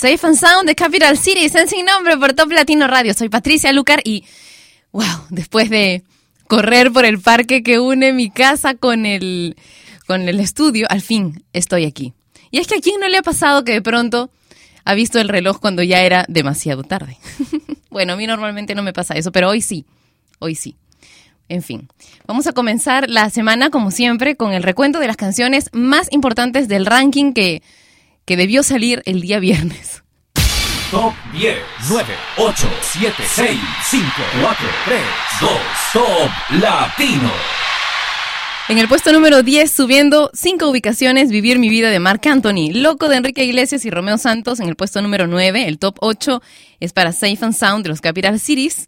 Safe and Sound de Capital en sin nombre por Top Latino Radio. Soy Patricia Lucar y, wow, después de correr por el parque que une mi casa con el, con el estudio, al fin estoy aquí. Y es que a quién no le ha pasado que de pronto ha visto el reloj cuando ya era demasiado tarde. bueno, a mí normalmente no me pasa eso, pero hoy sí, hoy sí. En fin, vamos a comenzar la semana como siempre con el recuento de las canciones más importantes del ranking que que debió salir el día viernes. Top 10, 9, 8, 7, 6, 5, 4, 3, 2, Top Latino. En el puesto número 10, subiendo 5 ubicaciones, Vivir mi vida de Marc Anthony. Loco de Enrique Iglesias y Romeo Santos. En el puesto número 9, el top 8 es para Safe and Sound de los Capital Cities.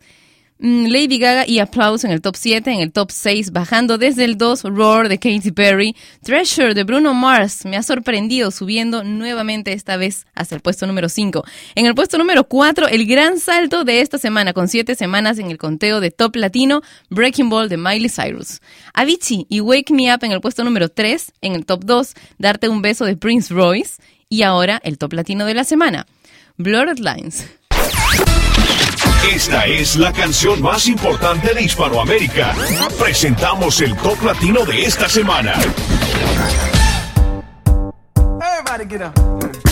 Mm, Lady Gaga y Applause en el top 7, en el top 6, bajando desde el 2, Roar de Katy Perry, Treasure de Bruno Mars, me ha sorprendido subiendo nuevamente esta vez hasta el puesto número 5. En el puesto número 4, el gran salto de esta semana, con 7 semanas en el conteo de top latino, Breaking Ball de Miley Cyrus. Avicii y Wake Me Up en el puesto número 3, en el top 2, Darte un beso de Prince Royce, y ahora el top latino de la semana, Blurred Lines. Esta es la canción más importante de Hispanoamérica. Presentamos el top latino de esta semana. Everybody get up.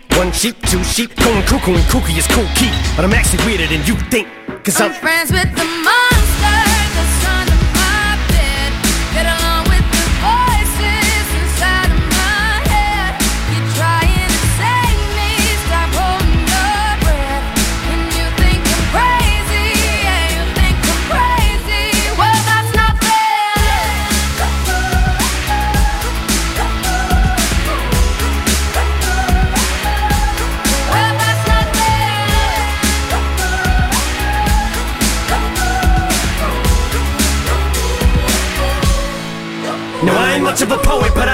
One sheep, two sheep, going cuckoo and kooky is cool key. But I'm actually weirder than you think. Cause I'm I'm friends with the monster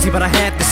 Crazy, but I had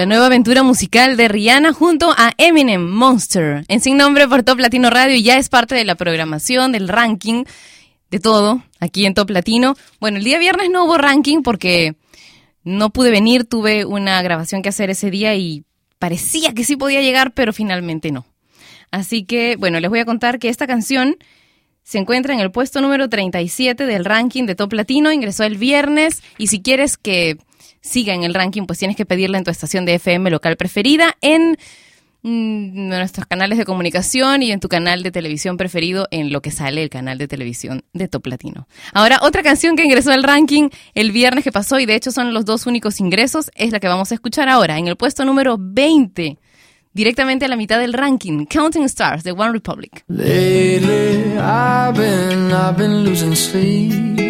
La nueva aventura musical de Rihanna junto a Eminem, Monster, en Sin Nombre por Top Latino Radio y ya es parte de la programación, del ranking, de todo, aquí en Top Latino. Bueno, el día viernes no hubo ranking porque no pude venir, tuve una grabación que hacer ese día y parecía que sí podía llegar, pero finalmente no. Así que, bueno, les voy a contar que esta canción se encuentra en el puesto número 37 del ranking de Top Latino, ingresó el viernes y si quieres que siga en el ranking, pues tienes que pedirla en tu estación de FM local preferida, en mm, nuestros canales de comunicación y en tu canal de televisión preferido, en lo que sale el canal de televisión de Top Latino. Ahora, otra canción que ingresó al ranking el viernes que pasó, y de hecho son los dos únicos ingresos, es la que vamos a escuchar ahora, en el puesto número 20, directamente a la mitad del ranking, Counting Stars de One Republic. I've been losing sleep,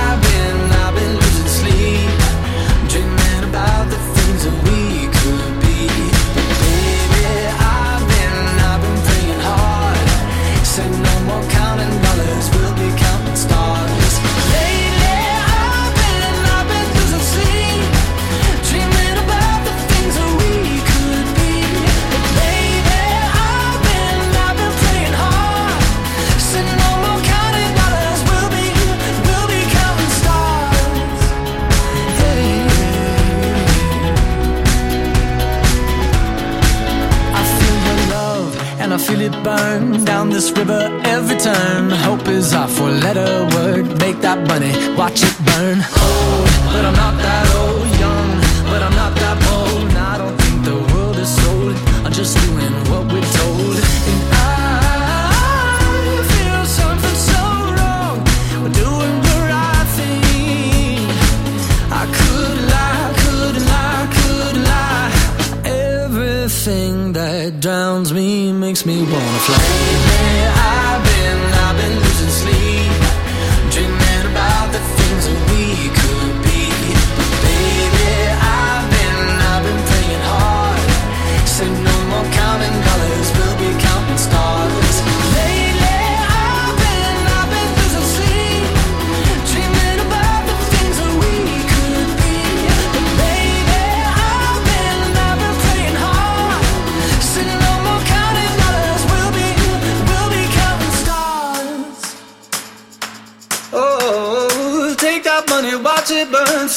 Feel it burn down this river every turn. Hope is our four letter word. Make that money, watch it burn. Old, but I'm not that old. Young, but I'm not that bold. And I don't think the world is sold. I'm just doing what we're told. And I feel something so wrong. We're doing the right thing. I could lie, could lie, could lie. Everything that drowns me makes me wanna fly. Lately,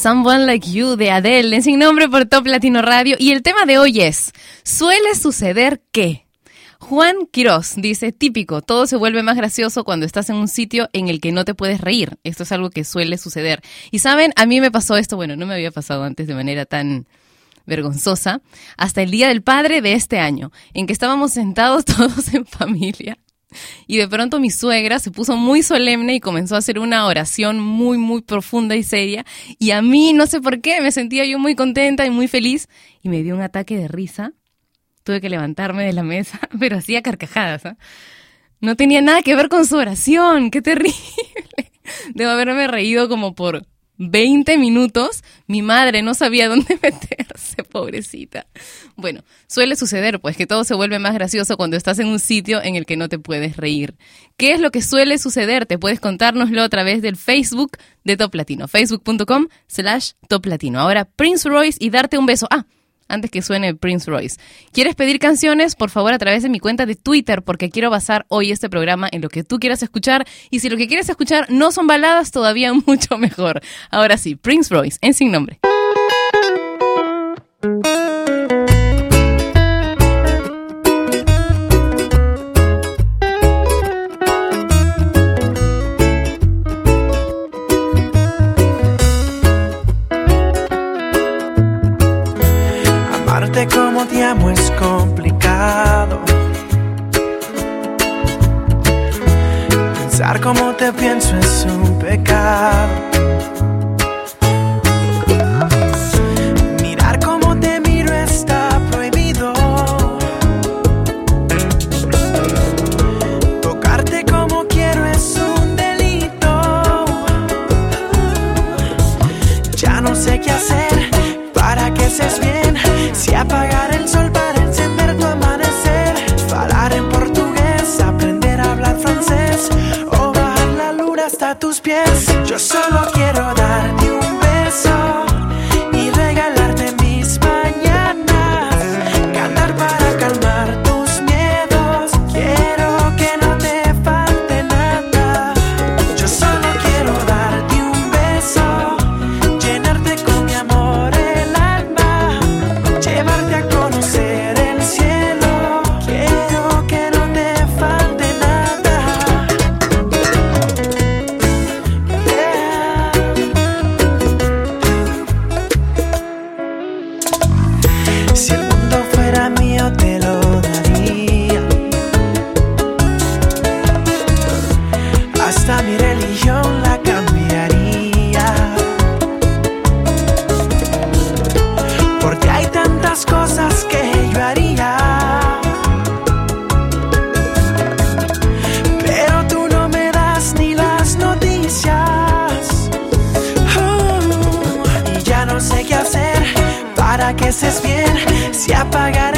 Someone Like You de Adele, en sin nombre por Top Latino Radio. Y el tema de hoy es, ¿suele suceder qué? Juan Quiroz dice, típico, todo se vuelve más gracioso cuando estás en un sitio en el que no te puedes reír. Esto es algo que suele suceder. Y saben, a mí me pasó esto, bueno, no me había pasado antes de manera tan vergonzosa, hasta el Día del Padre de este año, en que estábamos sentados todos en familia y de pronto mi suegra se puso muy solemne y comenzó a hacer una oración muy, muy profunda y seria. Y a mí, no sé por qué, me sentía yo muy contenta y muy feliz y me dio un ataque de risa. Tuve que levantarme de la mesa, pero hacía carcajadas. ¿ah? No tenía nada que ver con su oración, qué terrible. Debo haberme reído como por 20 minutos, mi madre no sabía dónde meterse, pobrecita. Bueno, suele suceder, pues, que todo se vuelve más gracioso cuando estás en un sitio en el que no te puedes reír. ¿Qué es lo que suele suceder? Te puedes contárnoslo a través del Facebook de Top Latino, facebook.com slash Top Latino. Ahora, Prince Royce y darte un beso. Ah, antes que suene Prince Royce. ¿Quieres pedir canciones? Por favor, a través de mi cuenta de Twitter, porque quiero basar hoy este programa en lo que tú quieras escuchar. Y si lo que quieres escuchar no son baladas, todavía mucho mejor. Ahora sí, Prince Royce, en sin nombre. Como te pienso es un pecado. Mirar como te miro está prohibido. Tocarte como quiero es un delito. Ya no sé qué hacer para que seas bien. Si apagar tus pies. Yo solo quiero darte un Si el mundo fuera mío te lo daría. Hasta mi religión la cambiaría. Porque hay tantas cosas que yo haría. Pero tú no me das ni las noticias. Uh, y ya no sé qué hacer para que estés bien. Si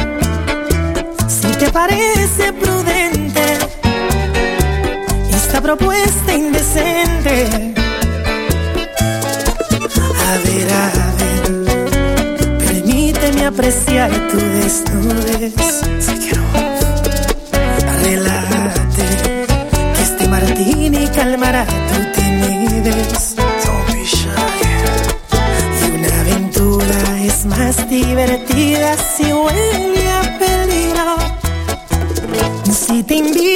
parece prudente esta propuesta indecente. A ver, a ver, permíteme apreciar tu desnudez. Si quiero, relájate, que este martini calmará tu timidez. Y una aventura es más divertida si huele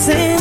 propuesta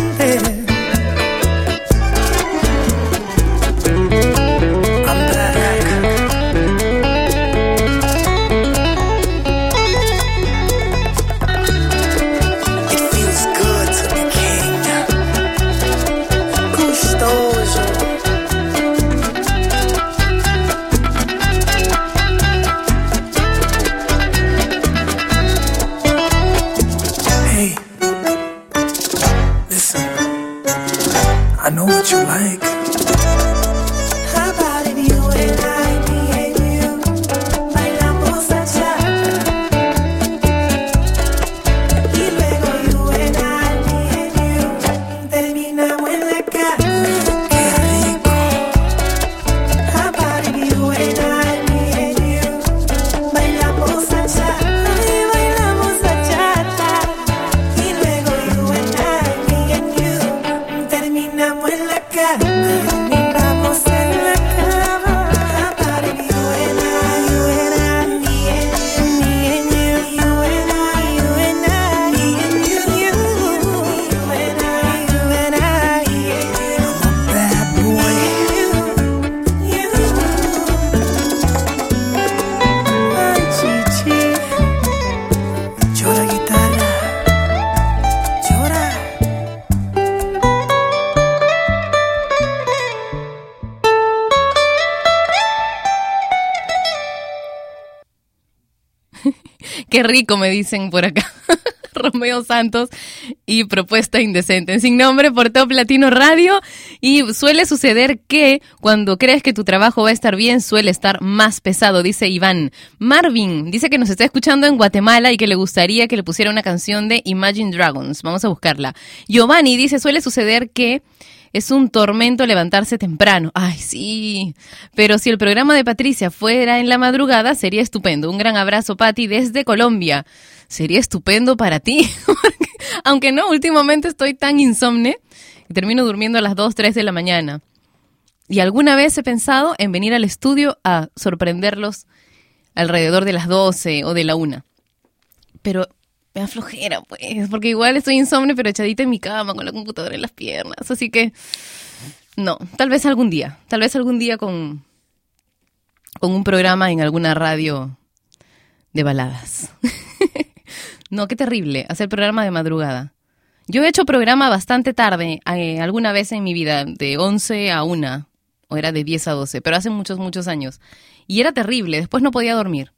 rico, me dicen por acá. Romeo Santos y Propuesta Indecente. Sin nombre por Top Latino Radio. Y suele suceder que cuando crees que tu trabajo va a estar bien, suele estar más pesado, dice Iván. Marvin dice que nos está escuchando en Guatemala y que le gustaría que le pusiera una canción de Imagine Dragons. Vamos a buscarla. Giovanni dice, suele suceder que es un tormento levantarse temprano. Ay, sí. Pero si el programa de Patricia fuera en la madrugada, sería estupendo. Un gran abrazo, Patti, desde Colombia. Sería estupendo para ti. Aunque no, últimamente estoy tan insomne que termino durmiendo a las 2, 3 de la mañana. Y alguna vez he pensado en venir al estudio a sorprenderlos alrededor de las 12 o de la 1. Pero me da flojera, pues, porque igual estoy insomne, pero echadita en mi cama con la computadora en las piernas. Así que, no, tal vez algún día, tal vez algún día con, con un programa en alguna radio de baladas. no, qué terrible, hacer programa de madrugada. Yo he hecho programa bastante tarde, eh, alguna vez en mi vida, de 11 a 1, o era de 10 a 12, pero hace muchos, muchos años. Y era terrible, después no podía dormir.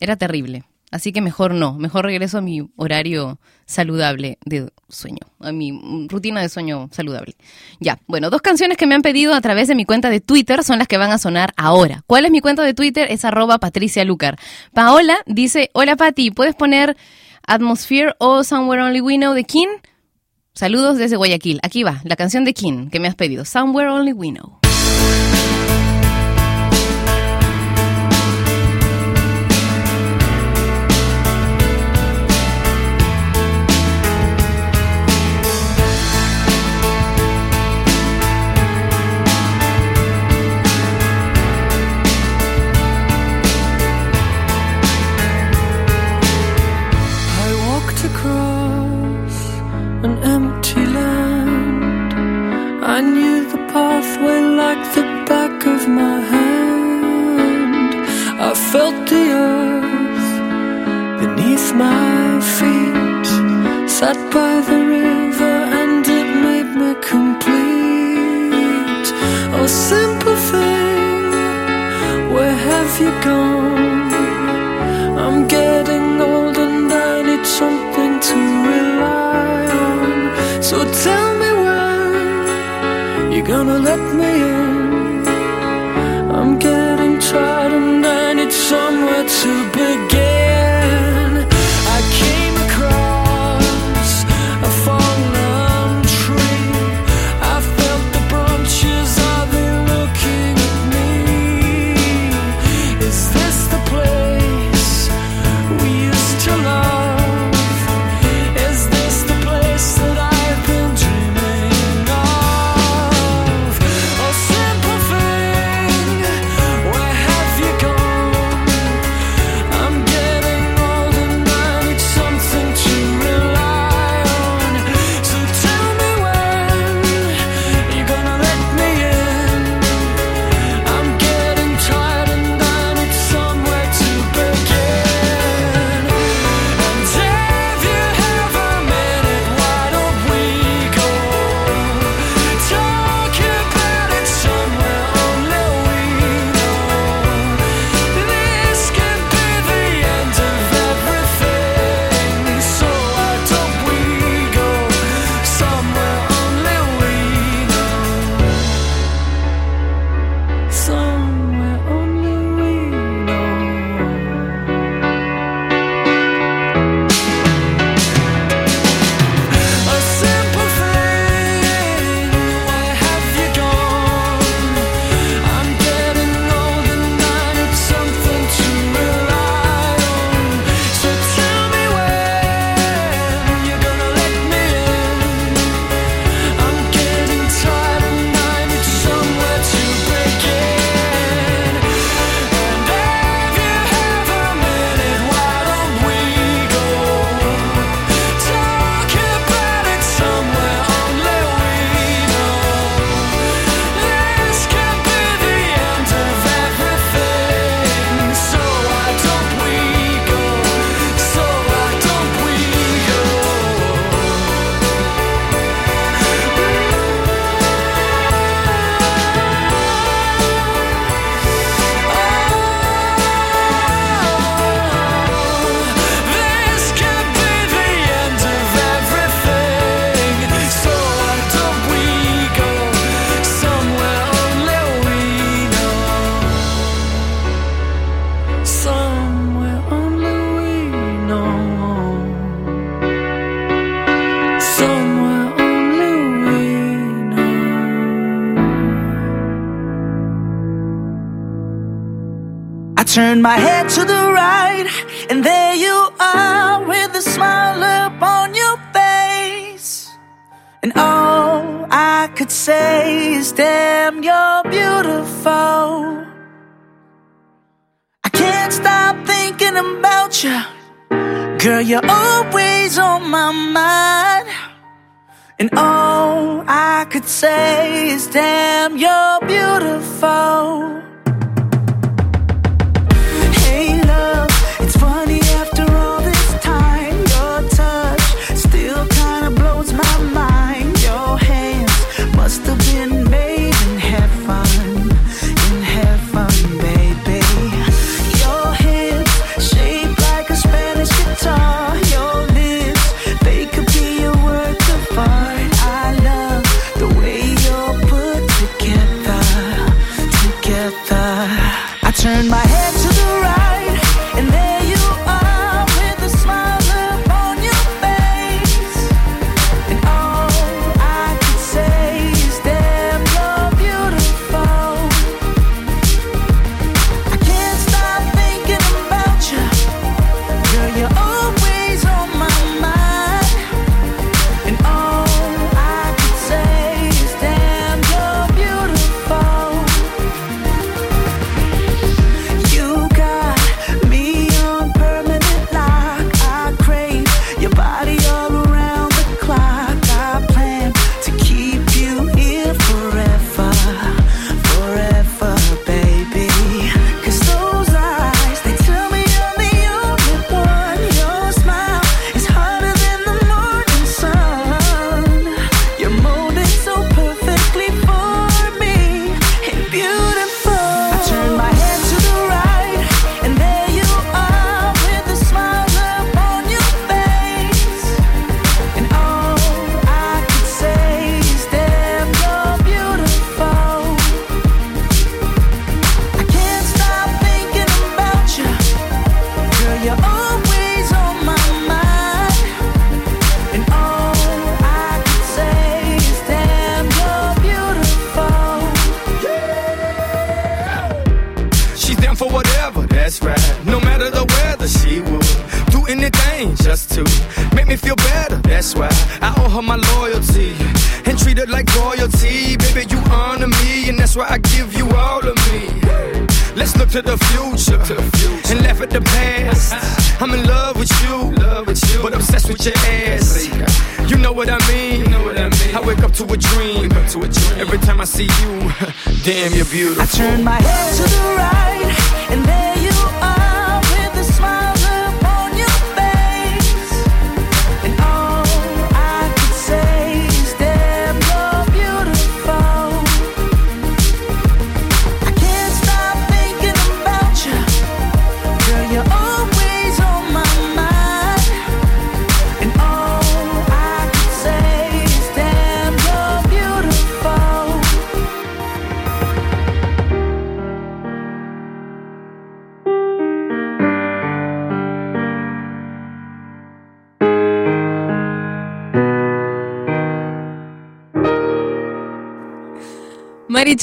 Era terrible. Así que mejor no, mejor regreso a mi horario saludable de sueño, a mi rutina de sueño saludable. Ya, bueno, dos canciones que me han pedido a través de mi cuenta de Twitter son las que van a sonar ahora. ¿Cuál es mi cuenta de Twitter? Es arroba Patricia Lucar. Paola dice, hola Pati, ¿puedes poner Atmosphere o Somewhere Only We Know de King? Saludos desde Guayaquil. Aquí va, la canción de King que me has pedido, Somewhere Only We Know. could say is, damn, you're beautiful. I can't stop thinking about you. Girl, you're always on my mind. And all I could say is, damn, you're beautiful. Her my loyalty and treat her like royalty. Baby, you honor me, and that's why I give you all of me. Let's look to the future, and laugh at the past. I'm in love with you, but obsessed with your ass. You know what I mean? I wake up to a dream. Every time I see you, damn, you're beautiful. I turn my head to the right, and there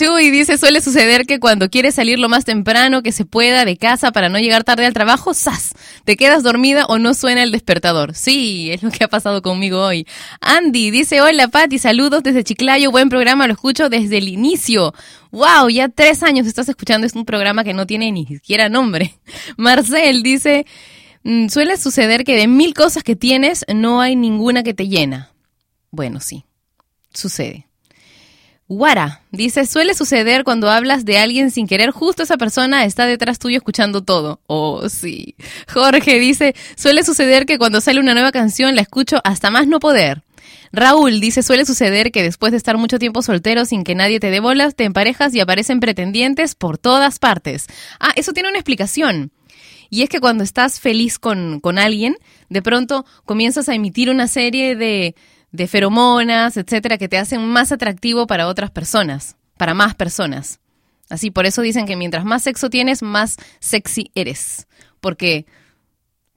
Y dice, suele suceder que cuando quieres salir lo más temprano que se pueda de casa para no llegar tarde al trabajo, ¡zas! Te quedas dormida o no suena el despertador. Sí, es lo que ha pasado conmigo hoy. Andy dice, hola Pati, saludos desde Chiclayo, buen programa, lo escucho desde el inicio. ¡Wow! Ya tres años estás escuchando, es un programa que no tiene ni siquiera nombre. Marcel dice, "Mm, suele suceder que de mil cosas que tienes, no hay ninguna que te llena. Bueno, sí, sucede. Guara dice, suele suceder cuando hablas de alguien sin querer, justo esa persona está detrás tuyo escuchando todo. Oh, sí. Jorge dice, suele suceder que cuando sale una nueva canción la escucho hasta más no poder. Raúl dice, suele suceder que después de estar mucho tiempo soltero sin que nadie te dé bolas, te emparejas y aparecen pretendientes por todas partes. Ah, eso tiene una explicación. Y es que cuando estás feliz con, con alguien, de pronto comienzas a emitir una serie de, de feromonas, etcétera, que te hacen más atractivo para otras personas, para más personas. Así, por eso dicen que mientras más sexo tienes, más sexy eres. Porque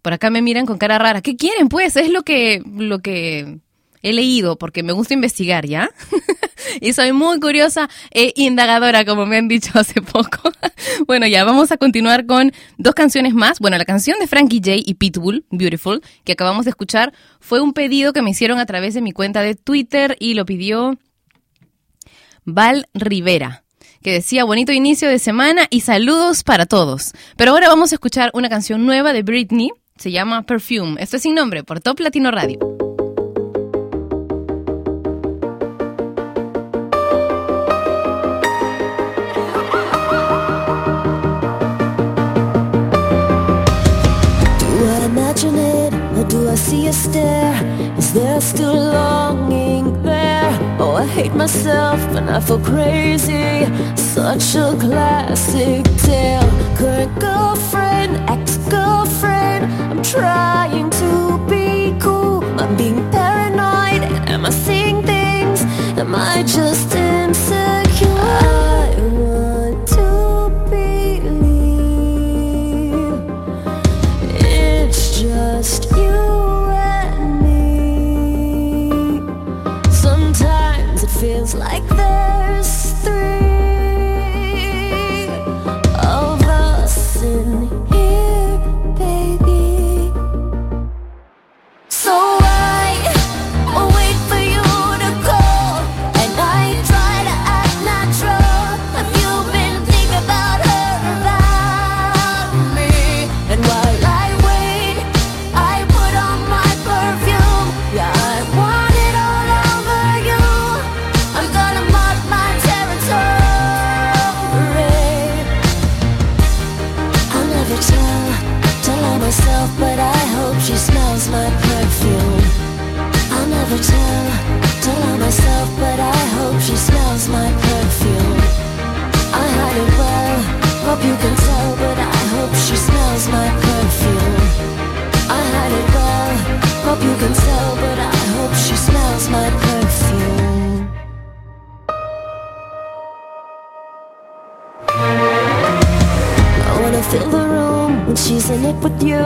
por acá me miran con cara rara. ¿Qué quieren, pues? Es lo que, lo que he leído, porque me gusta investigar, ¿ya? y soy muy curiosa e indagadora, como me han dicho hace poco. bueno, ya vamos a continuar con dos canciones más. Bueno, la canción de Frankie J y Pitbull, Beautiful, que acabamos de escuchar, fue un pedido que me hicieron a través de mi cuenta de Twitter y lo pidió Val Rivera que decía bonito inicio de semana y saludos para todos. Pero ahora vamos a escuchar una canción nueva de Britney, se llama Perfume. Esto es sin nombre por Top Latino Radio. See a stare? Is there still longing there? Oh, I hate myself and I feel crazy. Such a classic tale. Current girlfriend, ex girlfriend. I'm trying to be cool. I'm being paranoid. Am I seeing things? Am I just like can tell, but I hope she smells my perfume. I wanna fill the room when she's in it with you.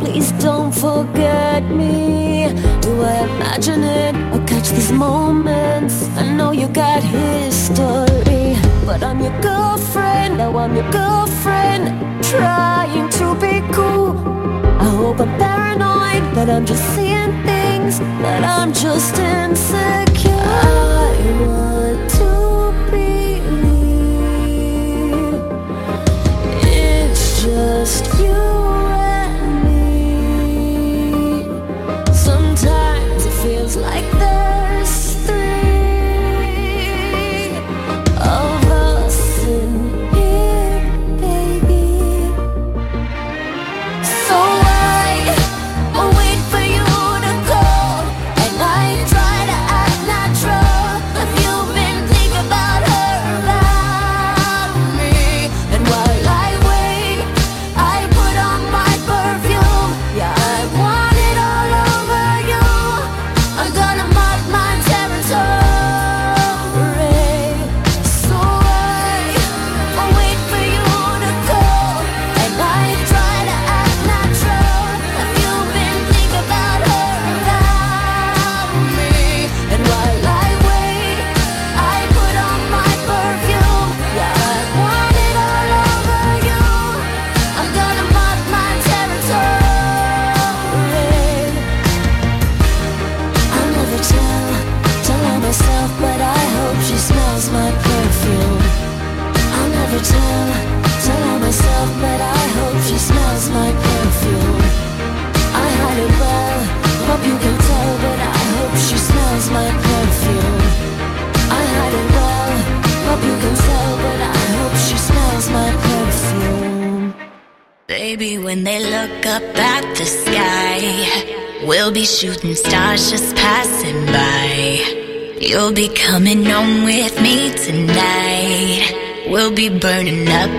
Please don't forget me. Do I imagine it or catch these moments? I know you got history, but I'm your girlfriend. Now I'm your girlfriend, trying to be cool. I hope I'm paranoid that I'm just seeing things, that I'm just insecure.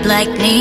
like me.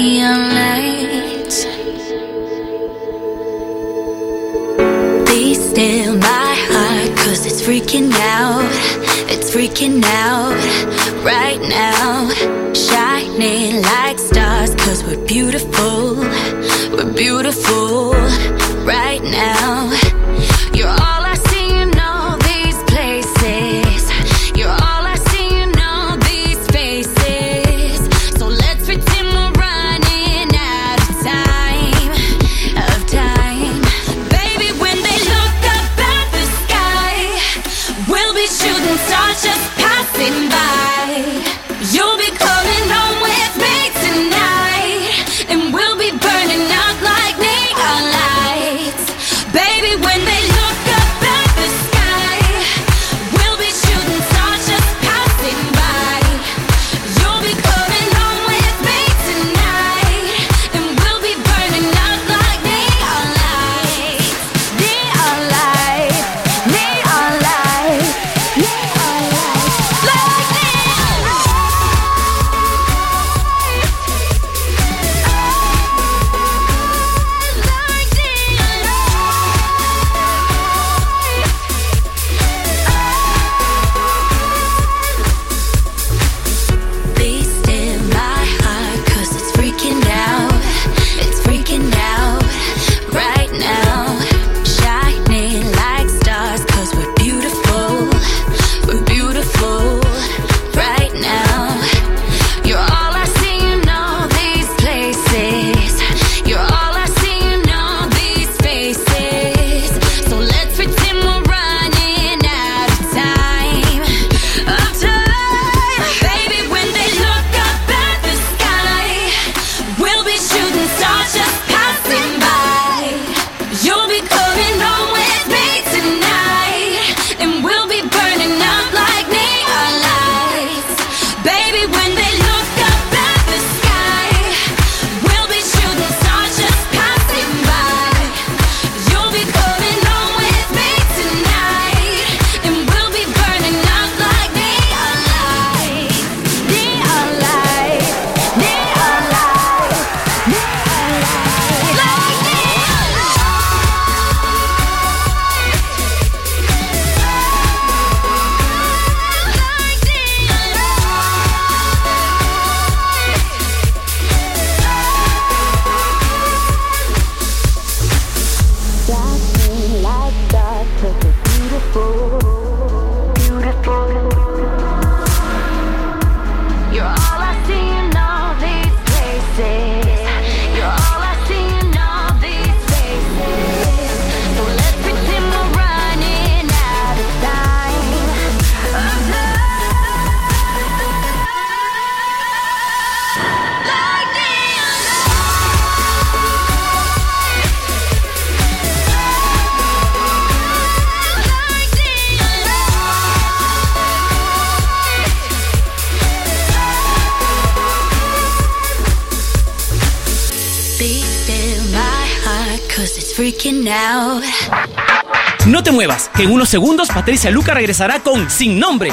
Segundos Patricia Luca regresará con Sin Nombre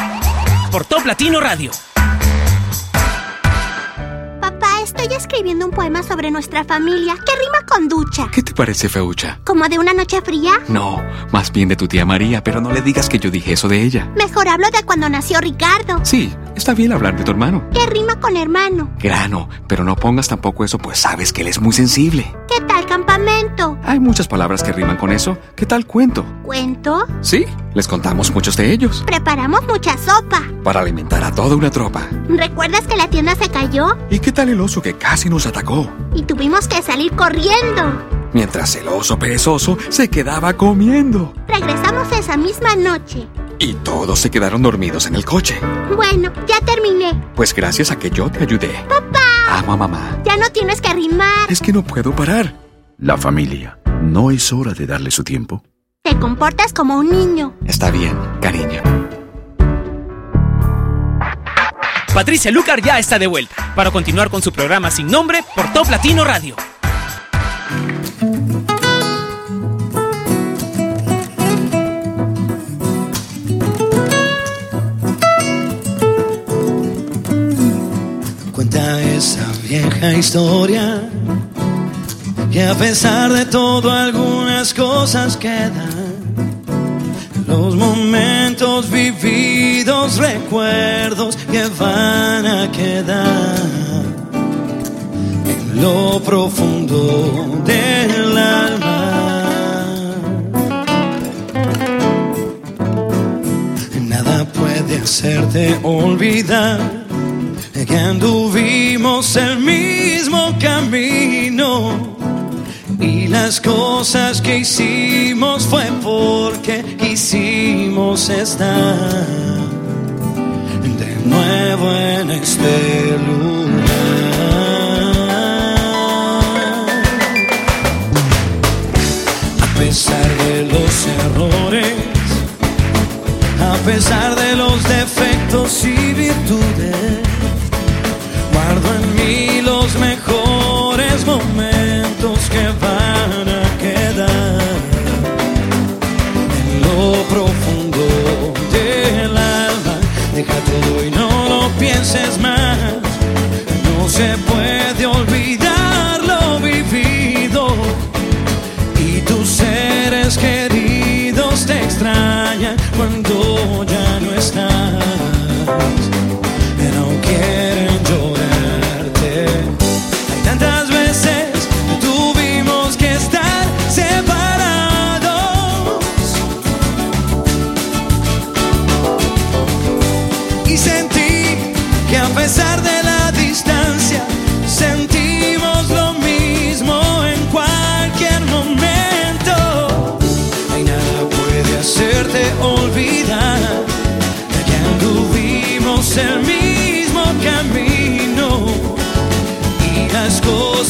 por Top Latino Radio. Papá, estoy escribiendo un poema sobre nuestra familia que rima con ducha. ¿Qué te parece, Feucha? ¿Como de una noche fría? No, más bien de tu tía María, pero no le digas que yo dije eso de ella. Mejor hablo de cuando nació Ricardo. Sí, está bien hablar de tu hermano. Que rima con hermano. Grano, pero no pongas tampoco eso, pues sabes que él es muy sensible. ¿Qué tal campamento? Hay muchas palabras que riman con eso. ¿Qué tal cuento? ¿Cuento? Sí, les contamos muchos de ellos. Preparamos mucha sopa. Para alimentar a toda una tropa. ¿Recuerdas que la tienda se cayó? ¿Y qué tal el oso que casi nos atacó? Y tuvimos que salir corriendo. Mientras el oso perezoso se quedaba comiendo. Regresamos esa misma noche. Y todos se quedaron dormidos en el coche. Bueno, ya terminé. Pues gracias a que yo te ayudé. Papá, Amo a mamá. ya no tienes que rimar. Es que no puedo parar. La familia. ¿No es hora de darle su tiempo? Te comportas como un niño. Está bien, cariño. Patricia Lucar ya está de vuelta para continuar con su programa Sin Nombre por Top Latino Radio. Cuenta esa vieja historia que a pesar de todo algunas cosas quedan. Los momentos vividos, recuerdos que van a quedar en lo profundo del alma. Nada puede hacerte olvidar que anduvimos el mismo camino las cosas que hicimos fue porque quisimos estar de nuevo en este lugar.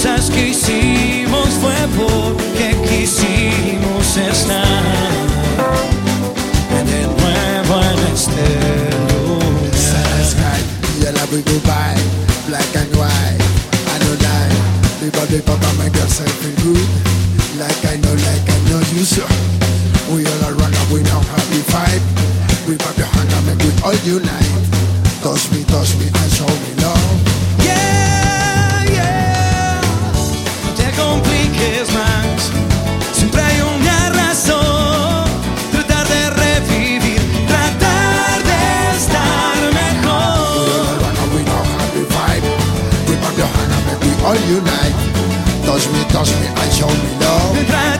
Cosas que hicimos fue porque quisimos estar de nuevo en este lugar. sky, yellow we goodbye, black and white. I know lie, the body papa make yourself feel good. Like I know, like I know you so. We all around and we now happy vibe. We pop your hand and make we all unite. Touch me, touch me Touch me, touch me and show me love.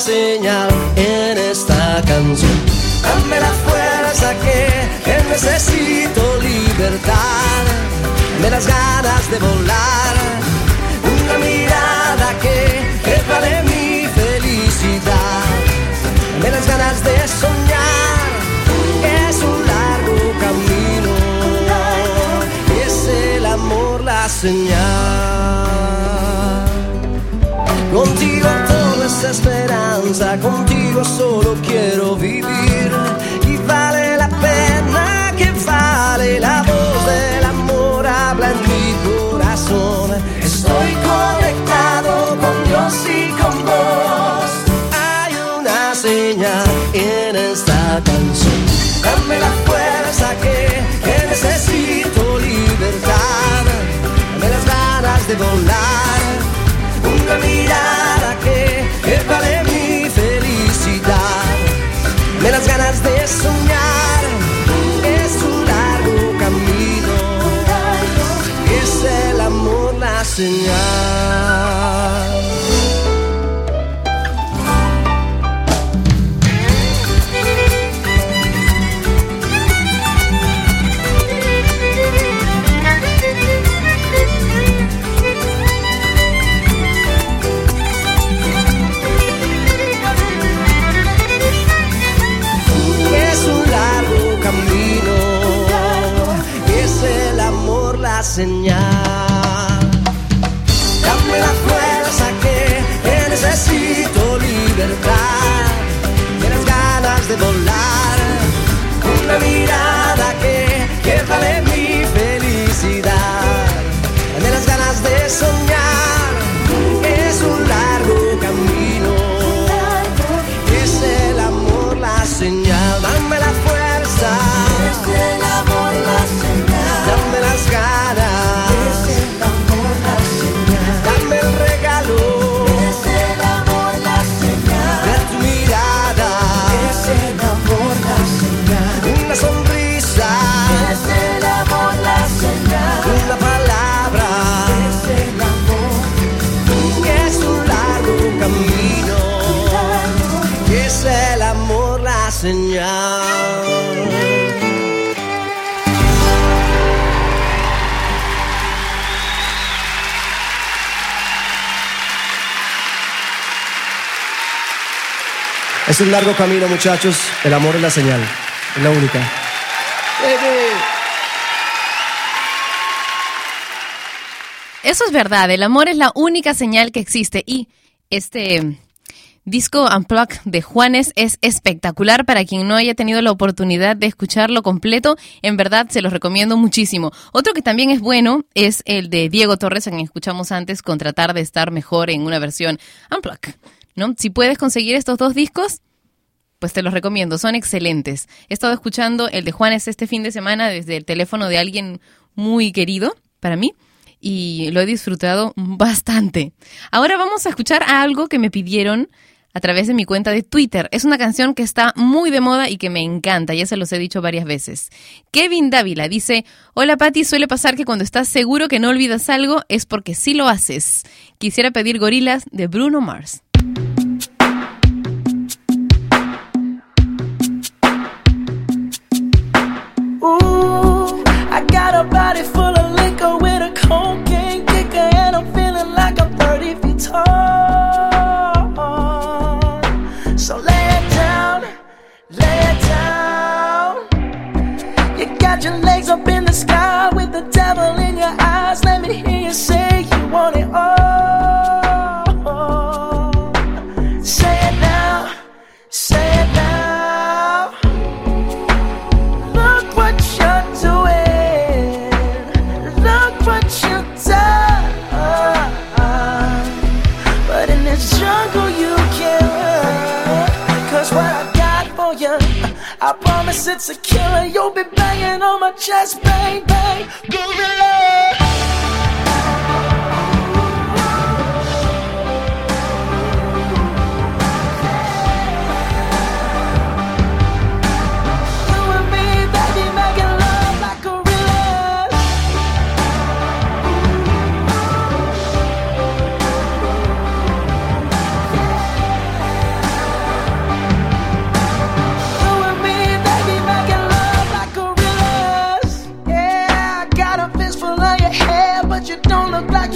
señal en esta canción. Dame la fuerza que, que necesito libertad. Dame las ganas de volar. Una mirada que, que vale mi felicidad. Dame las ganas de soñar. Es un largo camino. Es el amor la señal. Todo es esperanza, contigo solo quiero vivir. Y vale la pena que vale la voz del amor, habla en mi corazón. Estoy conectado con Dios y con vos. Hay una señal en esta canción. Dame la fuerza que, que necesito libertad. Dame las ganas de volar. Soñar. Es un largo camino. Es el amor la señal. Es el amor la señal. Es un largo camino, muchachos. El amor es la señal. Es la única. Eso es verdad, el amor es la única señal que existe y este disco Unplugged de Juanes es espectacular para quien no haya tenido la oportunidad de escucharlo completo, en verdad se los recomiendo muchísimo. Otro que también es bueno es el de Diego Torres, a quien escuchamos antes con tratar de estar mejor en una versión Unplugged, ¿no? Si puedes conseguir estos dos discos, pues te los recomiendo, son excelentes. He estado escuchando el de Juanes este fin de semana desde el teléfono de alguien muy querido para mí y lo he disfrutado bastante. Ahora vamos a escuchar algo que me pidieron a través de mi cuenta de Twitter. Es una canción que está muy de moda y que me encanta, ya se los he dicho varias veces. Kevin Dávila dice, hola Patti, suele pasar que cuando estás seguro que no olvidas algo es porque sí lo haces. Quisiera pedir gorilas de Bruno Mars. Ooh, I got a body full of liquor with a cocaine kicker, and I'm feeling like I'm 30 feet tall. Eyes. Let me hear you say you want want it all. Say it now, say it now. Look what you're doing. Look what you've done. But in this jungle you can't run. Cause what I got for you, I promise it's a killer. You'll be banging on my chest, bang, bang, gorilla.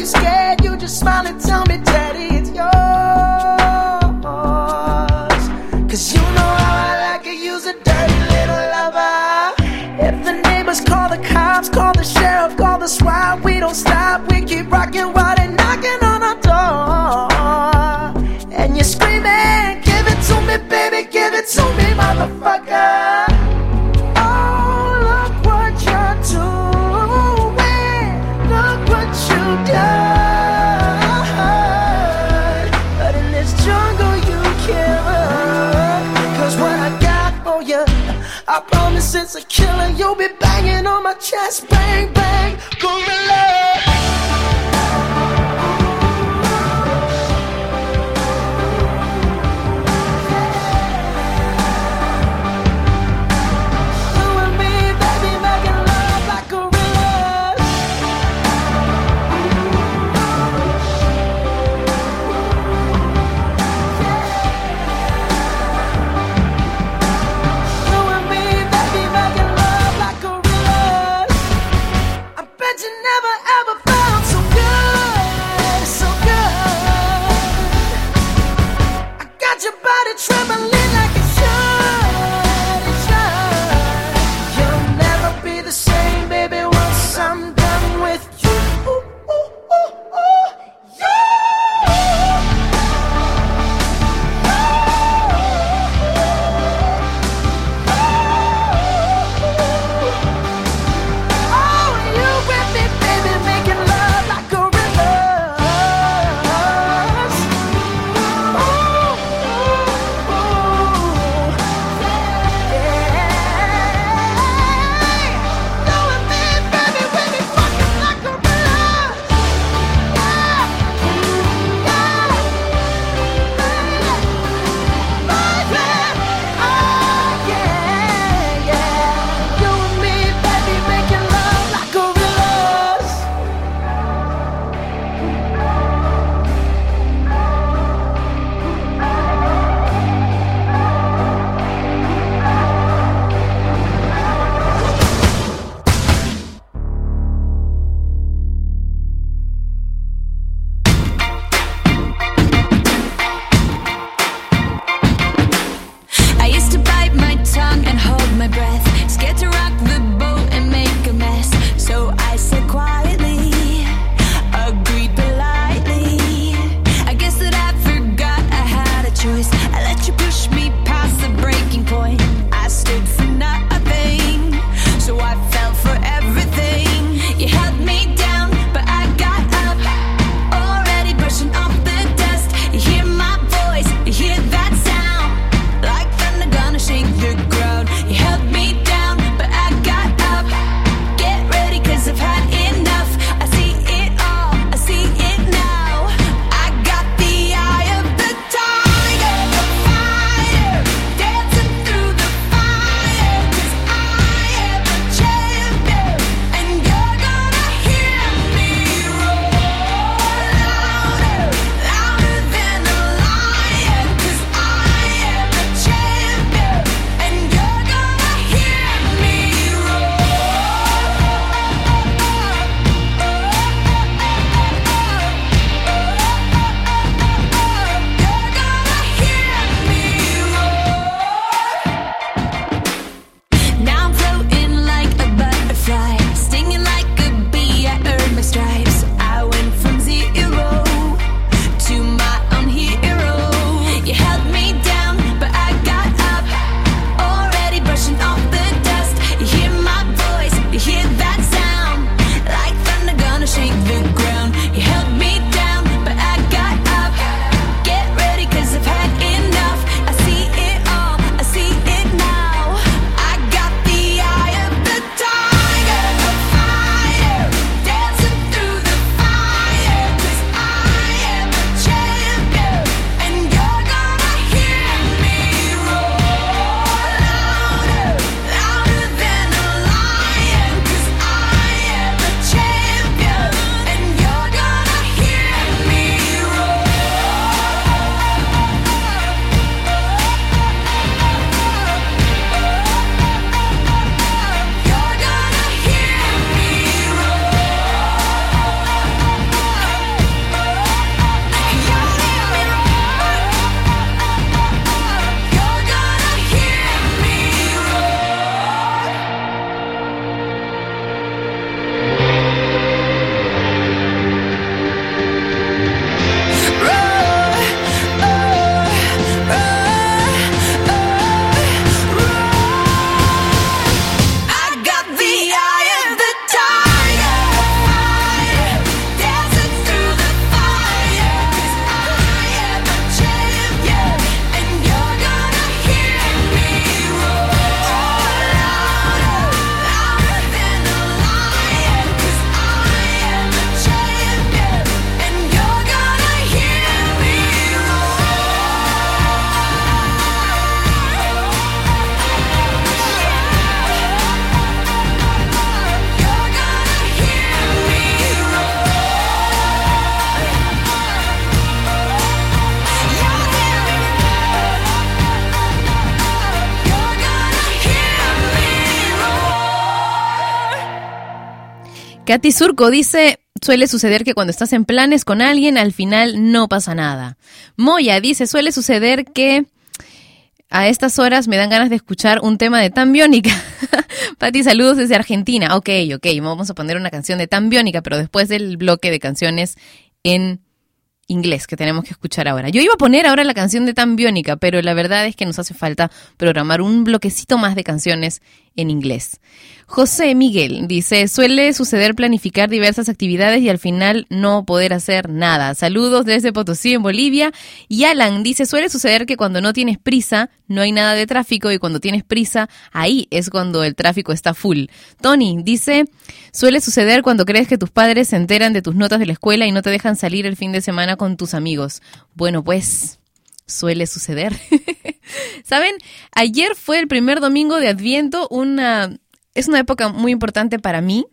You're scared. You just smile and tell me, Daddy, it's yours. Cause you know how I like it, use a dirty little lover. If the neighbors call the cops, call the sheriff, call the SWAT, we don't stop. We keep rocking while they're knocking on our door. And you're screaming, give it to me, baby, give it to me, motherfucker. A killer. You'll be banging on my chest, bang, bang, gorilla. Katy Surco dice, suele suceder que cuando estás en planes con alguien, al final no pasa nada. Moya dice, suele suceder que a estas horas me dan ganas de escuchar un tema de Tan Biónica. Pati, saludos desde Argentina. Ok, ok, vamos a poner una canción de Tan Biónica, pero después del bloque de canciones en inglés que tenemos que escuchar ahora. Yo iba a poner ahora la canción de Tan Biónica, pero la verdad es que nos hace falta programar un bloquecito más de canciones en inglés. José Miguel dice, suele suceder planificar diversas actividades y al final no poder hacer nada. Saludos desde Potosí, en Bolivia. Y Alan dice, suele suceder que cuando no tienes prisa, no hay nada de tráfico y cuando tienes prisa, ahí es cuando el tráfico está full. Tony dice, suele suceder cuando crees que tus padres se enteran de tus notas de la escuela y no te dejan salir el fin de semana con tus amigos. Bueno, pues suele suceder. ¿Saben? Ayer fue el primer domingo de Adviento, una es una época muy importante para mí.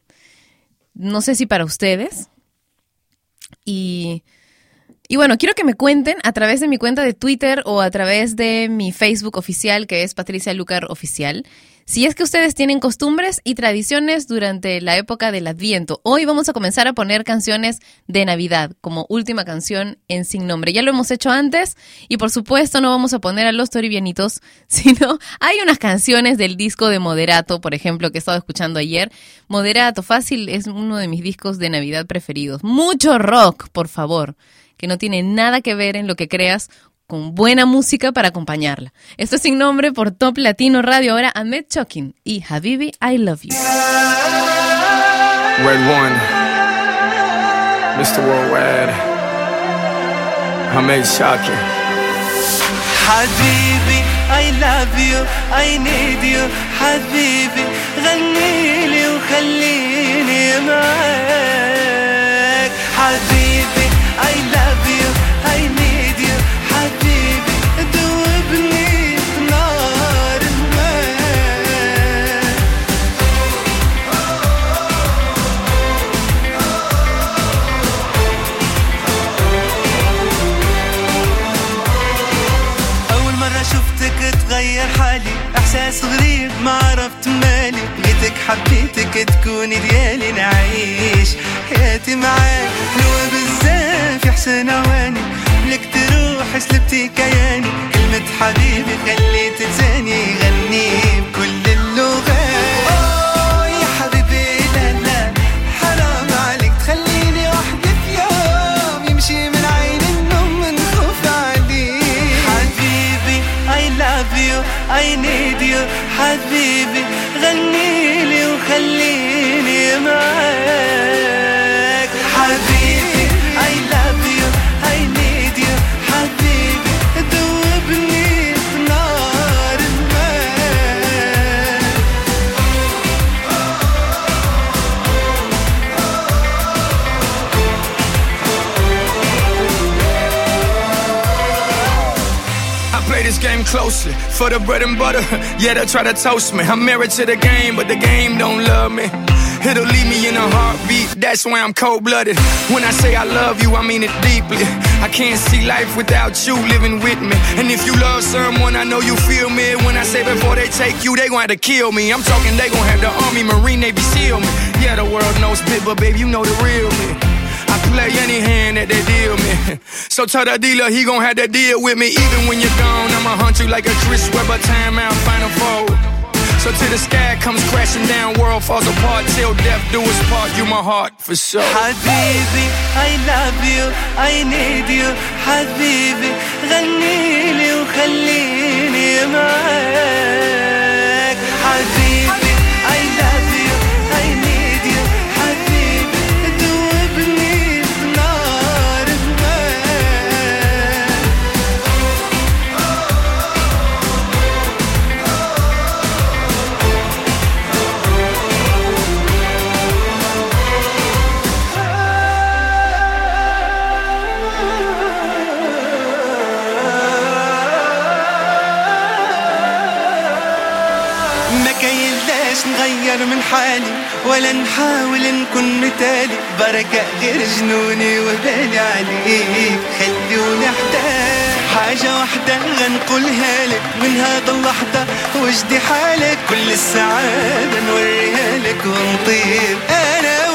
No sé si para ustedes. Y, y bueno, quiero que me cuenten a través de mi cuenta de Twitter o a través de mi Facebook oficial, que es Patricia Lucar Oficial. Si es que ustedes tienen costumbres y tradiciones durante la época del Adviento, hoy vamos a comenzar a poner canciones de Navidad como última canción en Sin Nombre. Ya lo hemos hecho antes y por supuesto no vamos a poner a los toribianitos, sino hay unas canciones del disco de Moderato, por ejemplo, que he estado escuchando ayer. Moderato, fácil, es uno de mis discos de Navidad preferidos. Mucho rock, por favor, que no tiene nada que ver en lo que creas con buena música para acompañarla. Esto es sin nombre por Top Latino Radio. Ahora Ahmed Chokin y Habibi, I Love You. Red One, Mr. Worldwide, Hamed Shaki. حبيبي I love you I need you حبيبي غنيلي وخليني معاك غريب ما عرفت مالي. لقيتك حبيتك تكوني ديالي. نعيش حياتي معاك. حلوة بزاف يا حسن عواني لك تروح سلبتي كياني. كلمة حبيبي خليت لساني يغني بكل play this game closely for the bread and butter. Yeah, they try to toast me. I'm married to the game, but the game don't love me. It'll leave me in a heartbeat. That's why I'm cold blooded. When I say I love you, I mean it deeply. I can't see life without you living with me. And if you love someone, I know you feel me. When I say before they take you, they gon' have to kill me. I'm talking, they gon' have the Army, Marine, Navy, SEAL me. Yeah, the world knows spit, but babe, you know the real me I play any hand that they deal me. So tell the dealer he gon' have to deal with me. Even when you're gone, I'ma hunt you like a Chris Webber timeout final four. So till the sky comes crashing down, world falls apart. Till death do us part, you my heart for sure. حبيبي I love you I need you حبيبي غنيلي وخليني معاك حالي ولا نحاول نكون مثالي. بركة غير جنوني وبالي عليك. خلوني احتاج حاجة واحدة غنقولها لك. من هذا اللحظة وجدي حالك. كل السعادة نوريها لك ونطير أنا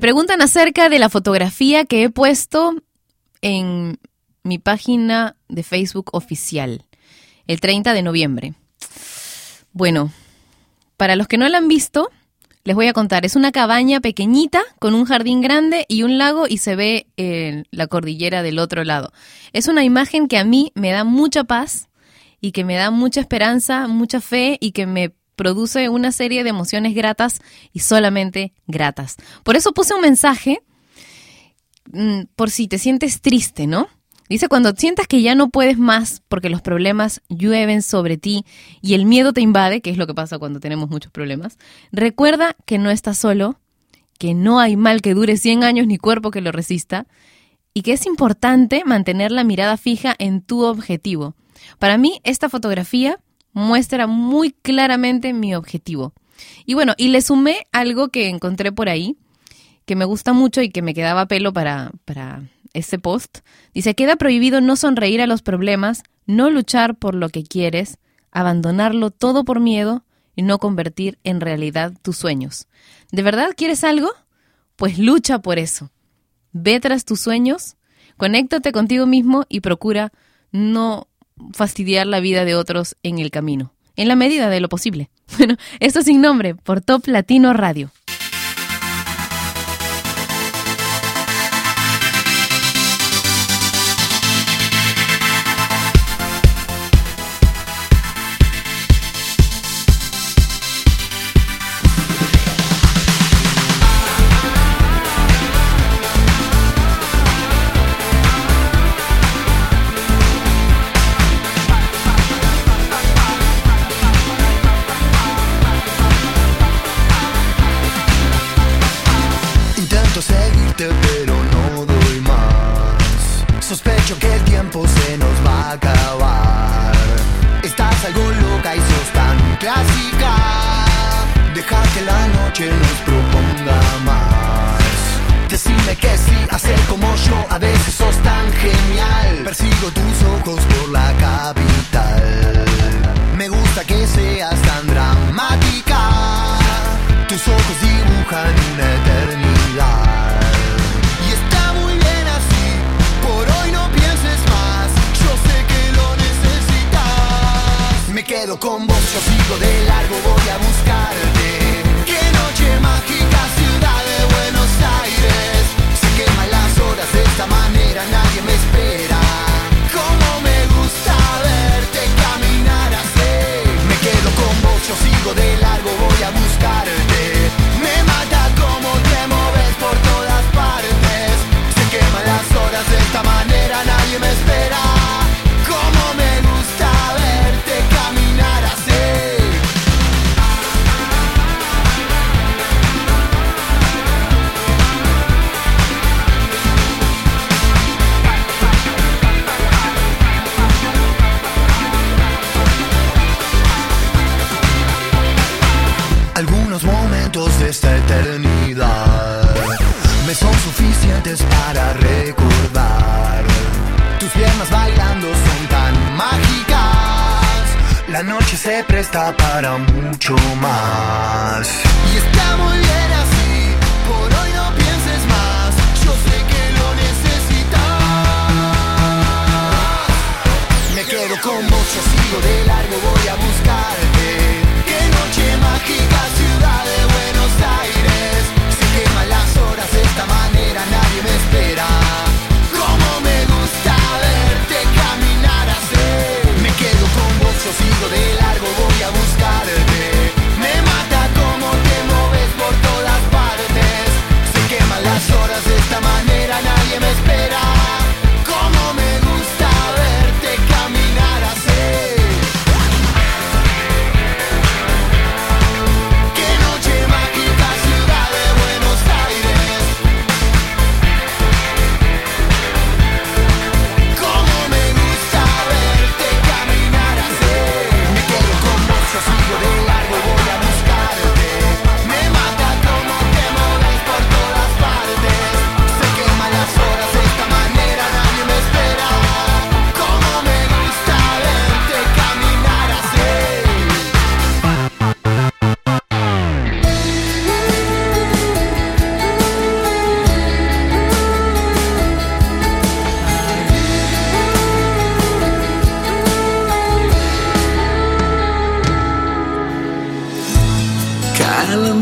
Preguntan acerca de la fotografía que he puesto en mi página de Facebook oficial, el 30 de noviembre. Bueno, para los que no la han visto, les voy a contar. Es una cabaña pequeñita con un jardín grande y un lago y se ve eh, la cordillera del otro lado. Es una imagen que a mí me da mucha paz y que me da mucha esperanza, mucha fe y que me produce una serie de emociones gratas y solamente gratas. Por eso puse un mensaje mm, por si te sientes triste, ¿no? Dice, cuando sientas que ya no puedes más porque los problemas llueven sobre ti y el miedo te invade, que es lo que pasa cuando tenemos muchos problemas, recuerda que no estás solo, que no hay mal que dure 100 años ni cuerpo que lo resista y que es importante mantener la mirada fija en tu objetivo. Para mí, esta fotografía muestra muy claramente mi objetivo. Y bueno, y le sumé algo que encontré por ahí, que me gusta mucho y que me quedaba pelo para, para este post. Dice, queda prohibido no sonreír a los problemas, no luchar por lo que quieres, abandonarlo todo por miedo y no convertir en realidad tus sueños. ¿De verdad quieres algo? Pues lucha por eso. Ve tras tus sueños, conéctate contigo mismo y procura no fastidiar la vida de otros en el camino, en la medida de lo posible. Bueno, esto sin nombre, por Top Latino Radio.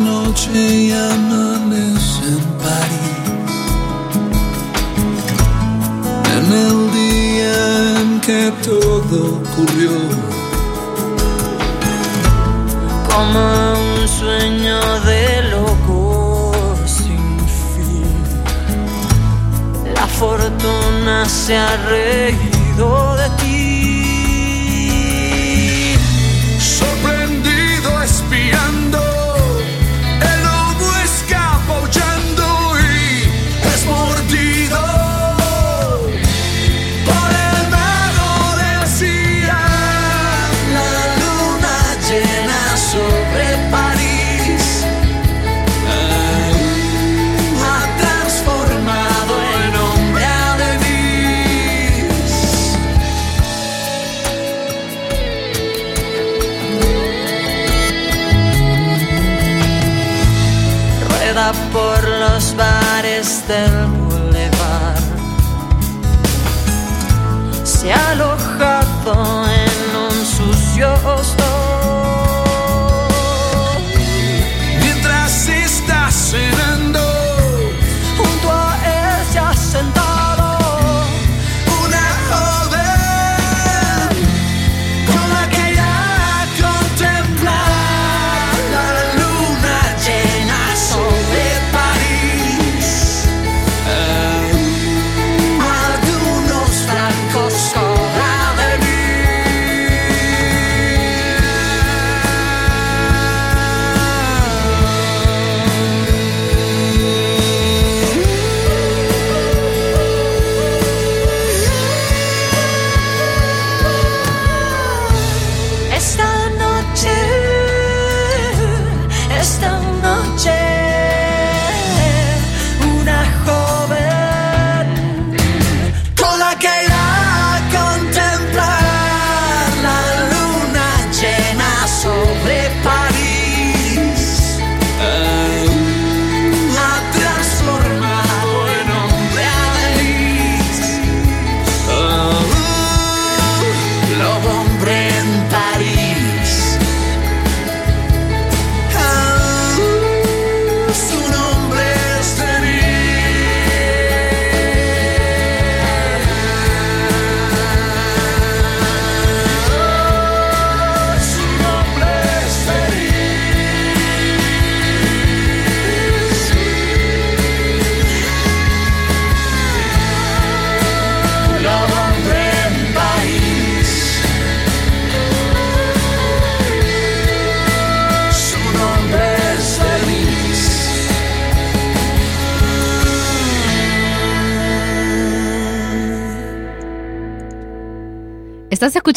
Noche y amanece en París. En el día en que todo ocurrió. como un sueño de loco sin fin. La fortuna se ha reído de ti.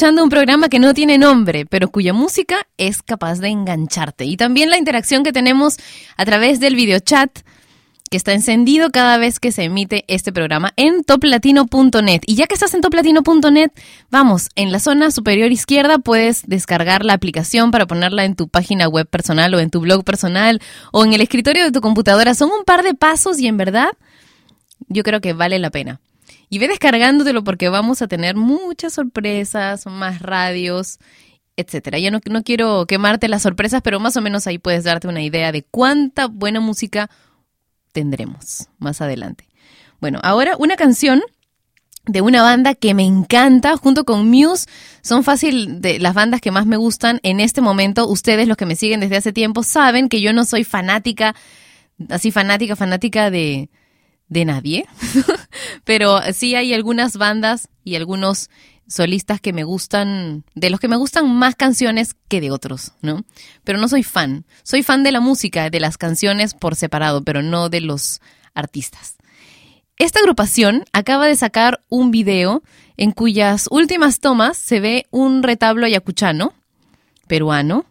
Un programa que no tiene nombre, pero cuya música es capaz de engancharte. Y también la interacción que tenemos a través del videochat que está encendido cada vez que se emite este programa en toplatino.net. Y ya que estás en toplatino.net, vamos, en la zona superior izquierda puedes descargar la aplicación para ponerla en tu página web personal o en tu blog personal o en el escritorio de tu computadora. Son un par de pasos y en verdad yo creo que vale la pena. Y ve descargándotelo porque vamos a tener muchas sorpresas, más radios, etcétera. Ya no, no quiero quemarte las sorpresas, pero más o menos ahí puedes darte una idea de cuánta buena música tendremos más adelante. Bueno, ahora una canción de una banda que me encanta junto con Muse. Son fácil de las bandas que más me gustan en este momento. Ustedes, los que me siguen desde hace tiempo, saben que yo no soy fanática, así fanática, fanática de, de nadie. Pero sí hay algunas bandas y algunos solistas que me gustan, de los que me gustan más canciones que de otros, ¿no? Pero no soy fan. Soy fan de la música, de las canciones por separado, pero no de los artistas. Esta agrupación acaba de sacar un video en cuyas últimas tomas se ve un retablo ayacuchano, peruano,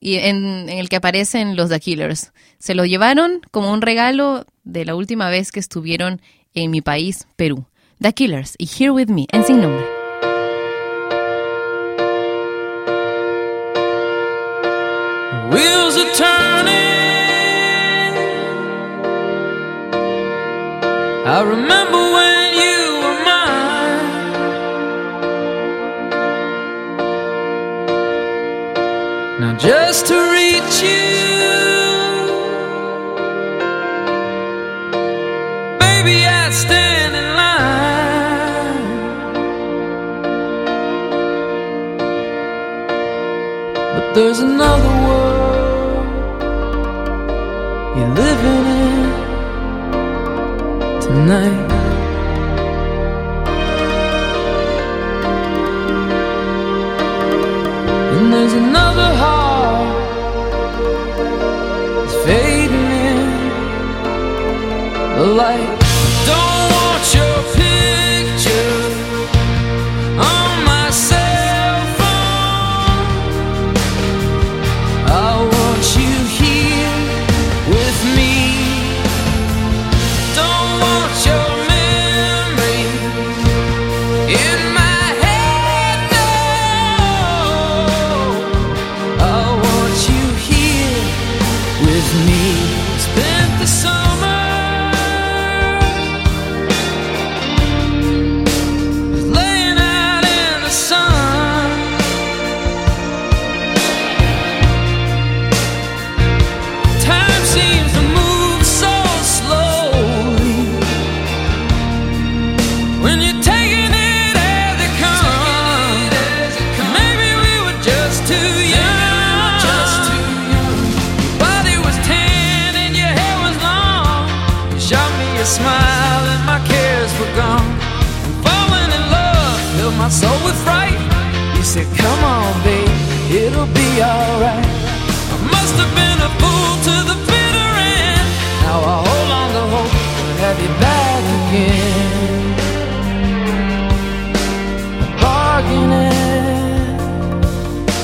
y en, en el que aparecen los The Killers. Se lo llevaron como un regalo de la última vez que estuvieron en mi país, Perú. The Killers y Here With Me, en sin nombre. I remember when you were mine. Now just to reach you There's another world you're living in tonight. And there's another heart that's fading in the light.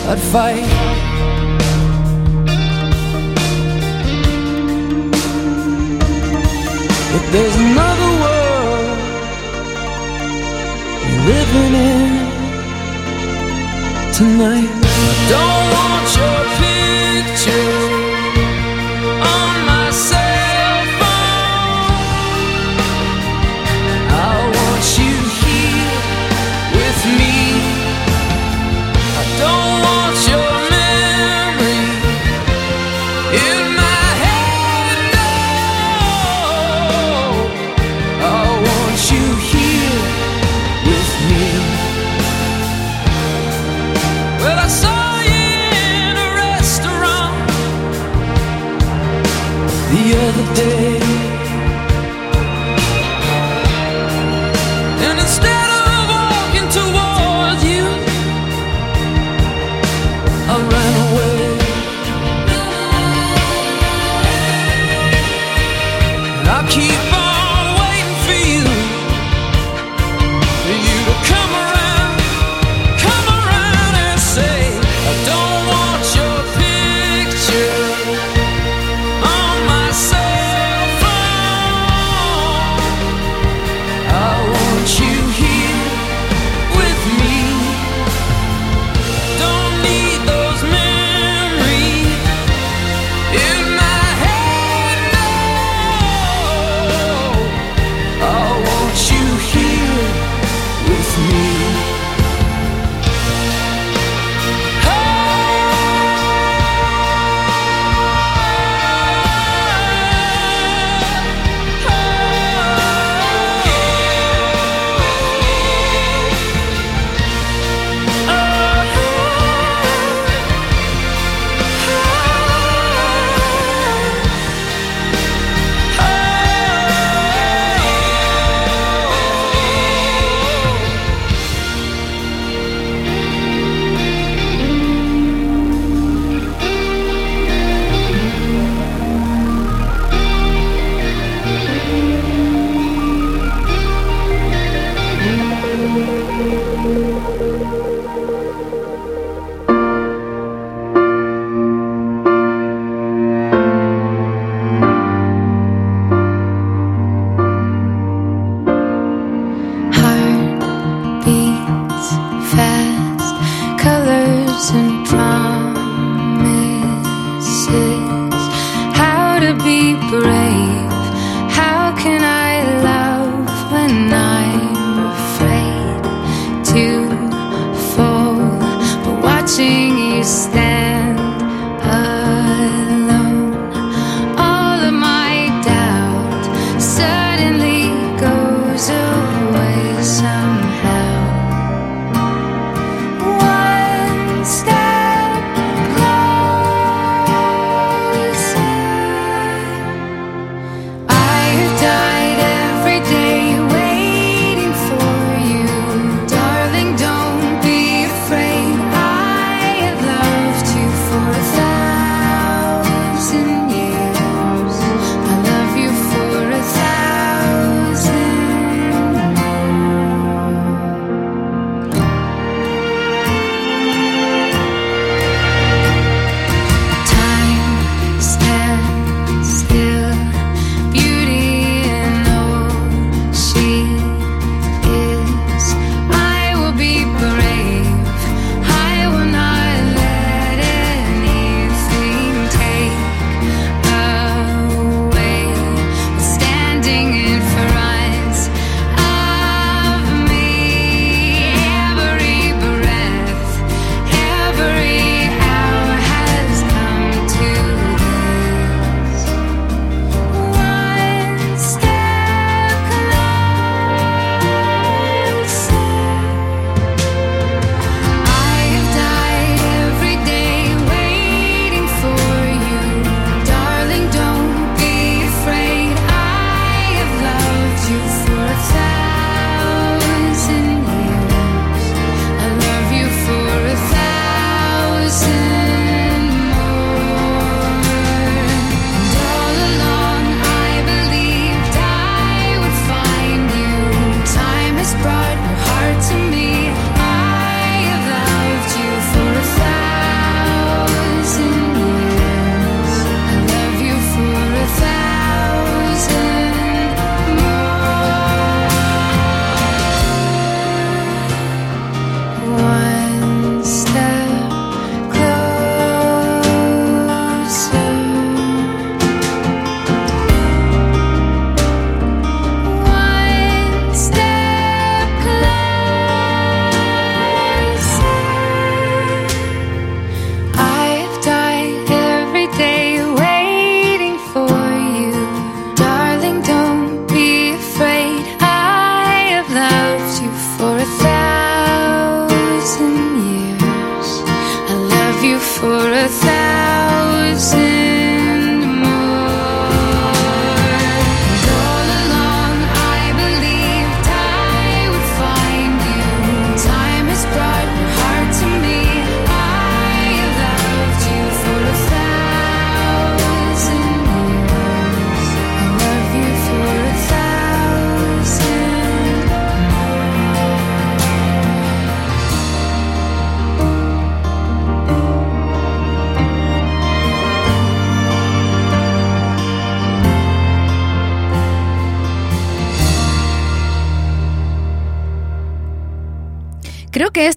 I'd fight. But there's another world you're living in tonight. I don't want your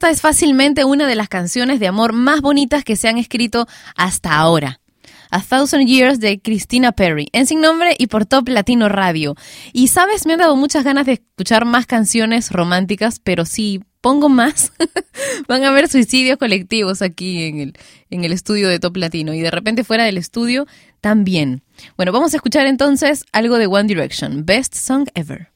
Es fácilmente una de las canciones de amor más bonitas que se han escrito hasta ahora. A Thousand Years de Christina Perry, en Sin Nombre y por Top Latino Radio. Y sabes, me han dado muchas ganas de escuchar más canciones románticas, pero si pongo más, van a haber suicidios colectivos aquí en el, en el estudio de Top Latino y de repente fuera del estudio también. Bueno, vamos a escuchar entonces algo de One Direction, Best Song Ever.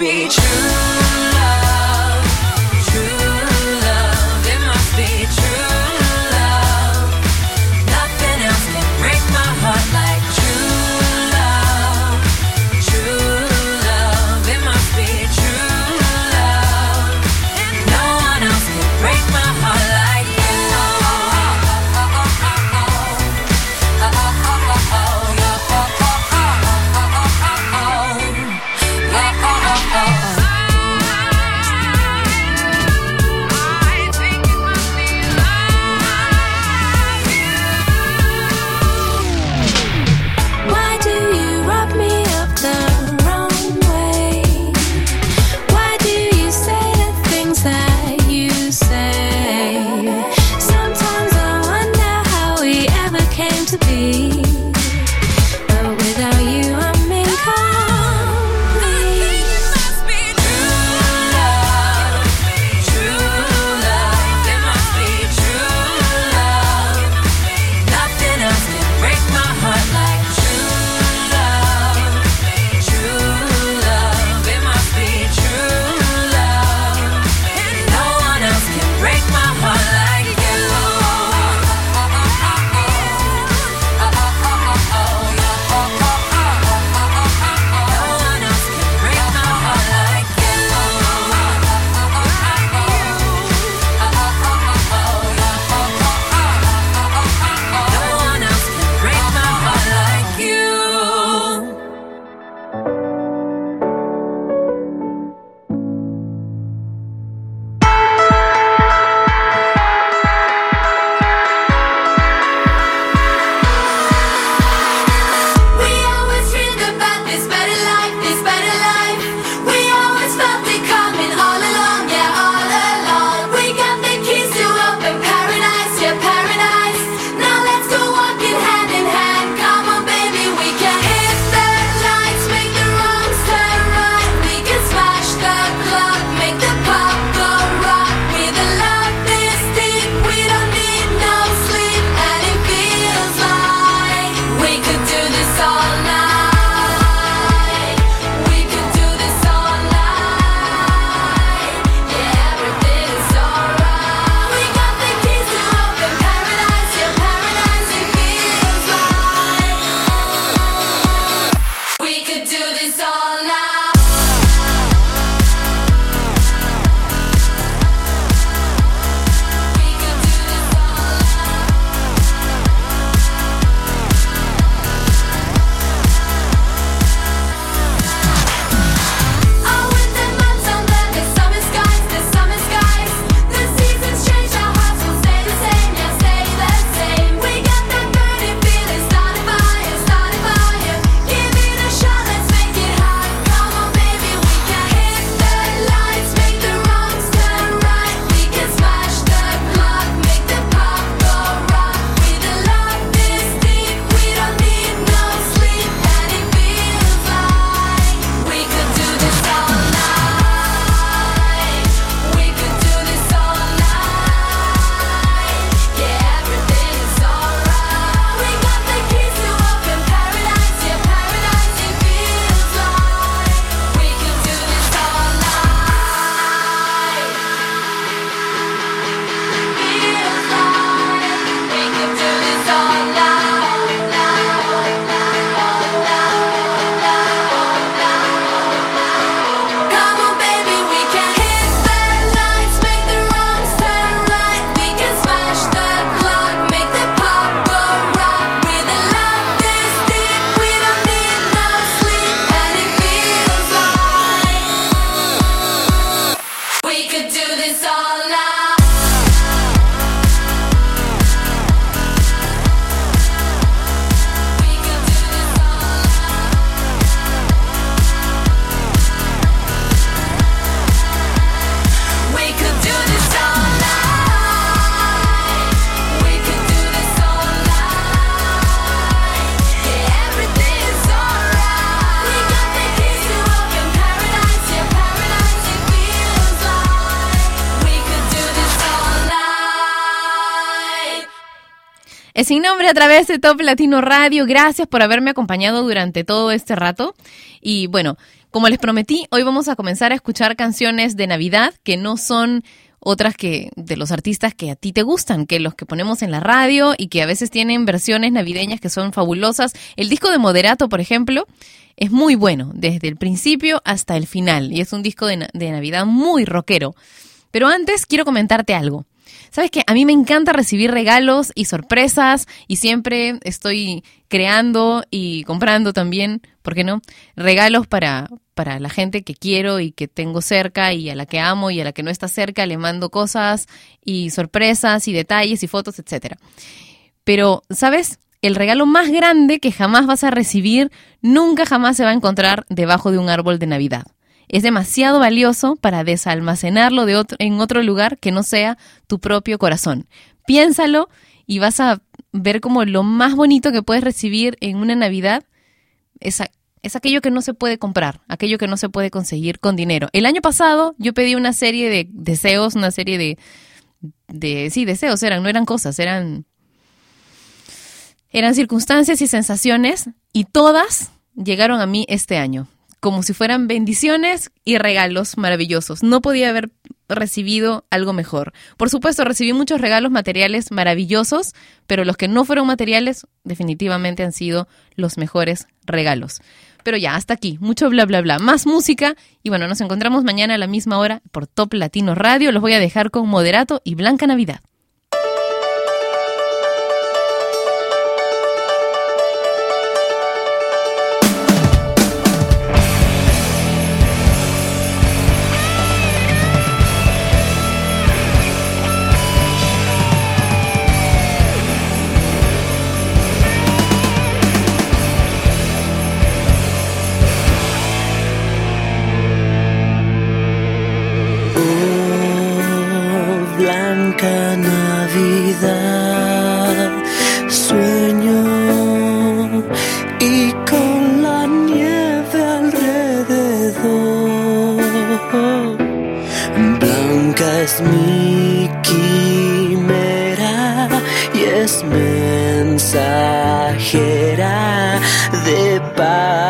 beach. A través de Top Latino Radio. Gracias por haberme acompañado durante todo este rato. Y bueno, como les prometí, hoy vamos a comenzar a escuchar canciones de Navidad que no son otras que de los artistas que a ti te gustan, que los que ponemos en la radio y que a veces tienen versiones navideñas que son fabulosas. El disco de Moderato, por ejemplo, es muy bueno, desde el principio hasta el final, y es un disco de, de Navidad muy rockero. Pero antes quiero comentarte algo. Sabes que a mí me encanta recibir regalos y sorpresas y siempre estoy creando y comprando también, ¿por qué no? Regalos para, para la gente que quiero y que tengo cerca y a la que amo y a la que no está cerca le mando cosas y sorpresas y detalles y fotos, etcétera. Pero, ¿sabes? El regalo más grande que jamás vas a recibir nunca jamás se va a encontrar debajo de un árbol de Navidad. Es demasiado valioso para desalmacenarlo de otro, en otro lugar que no sea tu propio corazón. Piénsalo y vas a ver como lo más bonito que puedes recibir en una Navidad es, es aquello que no se puede comprar, aquello que no se puede conseguir con dinero. El año pasado yo pedí una serie de deseos, una serie de, de sí, deseos eran, no eran cosas, eran eran circunstancias y sensaciones y todas llegaron a mí este año, como si fueran bendiciones y regalos maravillosos. No podía haber recibido algo mejor. Por supuesto, recibí muchos regalos materiales maravillosos, pero los que no fueron materiales definitivamente han sido los mejores regalos. Pero ya, hasta aquí. Mucho bla, bla, bla. Más música. Y bueno, nos encontramos mañana a la misma hora por Top Latino Radio. Los voy a dejar con Moderato y Blanca Navidad. Mi quimera y es mensajera de paz